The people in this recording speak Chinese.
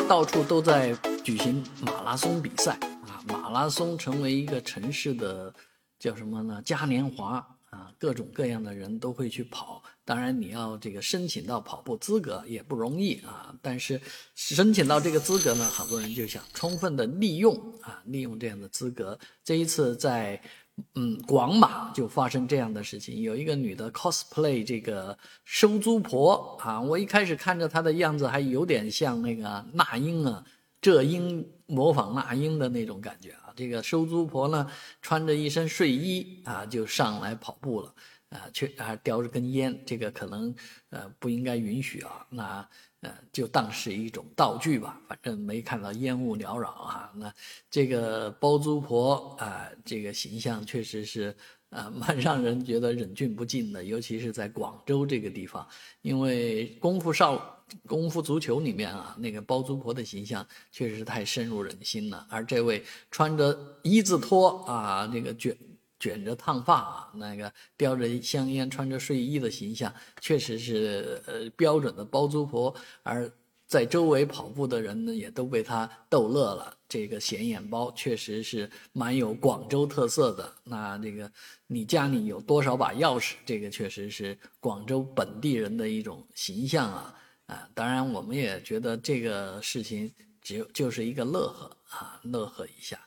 到处都在举行马拉松比赛啊，马拉松成为一个城市的叫什么呢？嘉年华啊，各种各样的人都会去跑。当然，你要这个申请到跑步资格也不容易啊。但是申请到这个资格呢，很多人就想充分的利用啊，利用这样的资格。这一次在。嗯，广马就发生这样的事情，有一个女的 cosplay 这个收租婆啊，我一开始看着她的样子还有点像那个那英啊，这英模仿那英的那种感觉啊。这个收租婆呢，穿着一身睡衣啊，就上来跑步了啊，却还叼着根烟，这个可能呃不应该允许啊。那。呃，就当是一种道具吧，反正没看到烟雾缭绕啊。那这个包租婆啊，这个形象确实是啊，蛮让人觉得忍俊不禁的。尤其是在广州这个地方，因为功夫少功夫足球里面啊，那个包租婆的形象确实是太深入人心了。而这位穿着一字拖啊，这个卷。卷着烫发啊，那个叼着香烟、穿着睡衣的形象，确实是呃标准的包租婆。而在周围跑步的人呢，也都被他逗乐了。这个显眼包确实是蛮有广州特色的。那这个你家里有多少把钥匙？这个确实是广州本地人的一种形象啊啊！当然，我们也觉得这个事情只有就是一个乐呵啊，乐呵一下。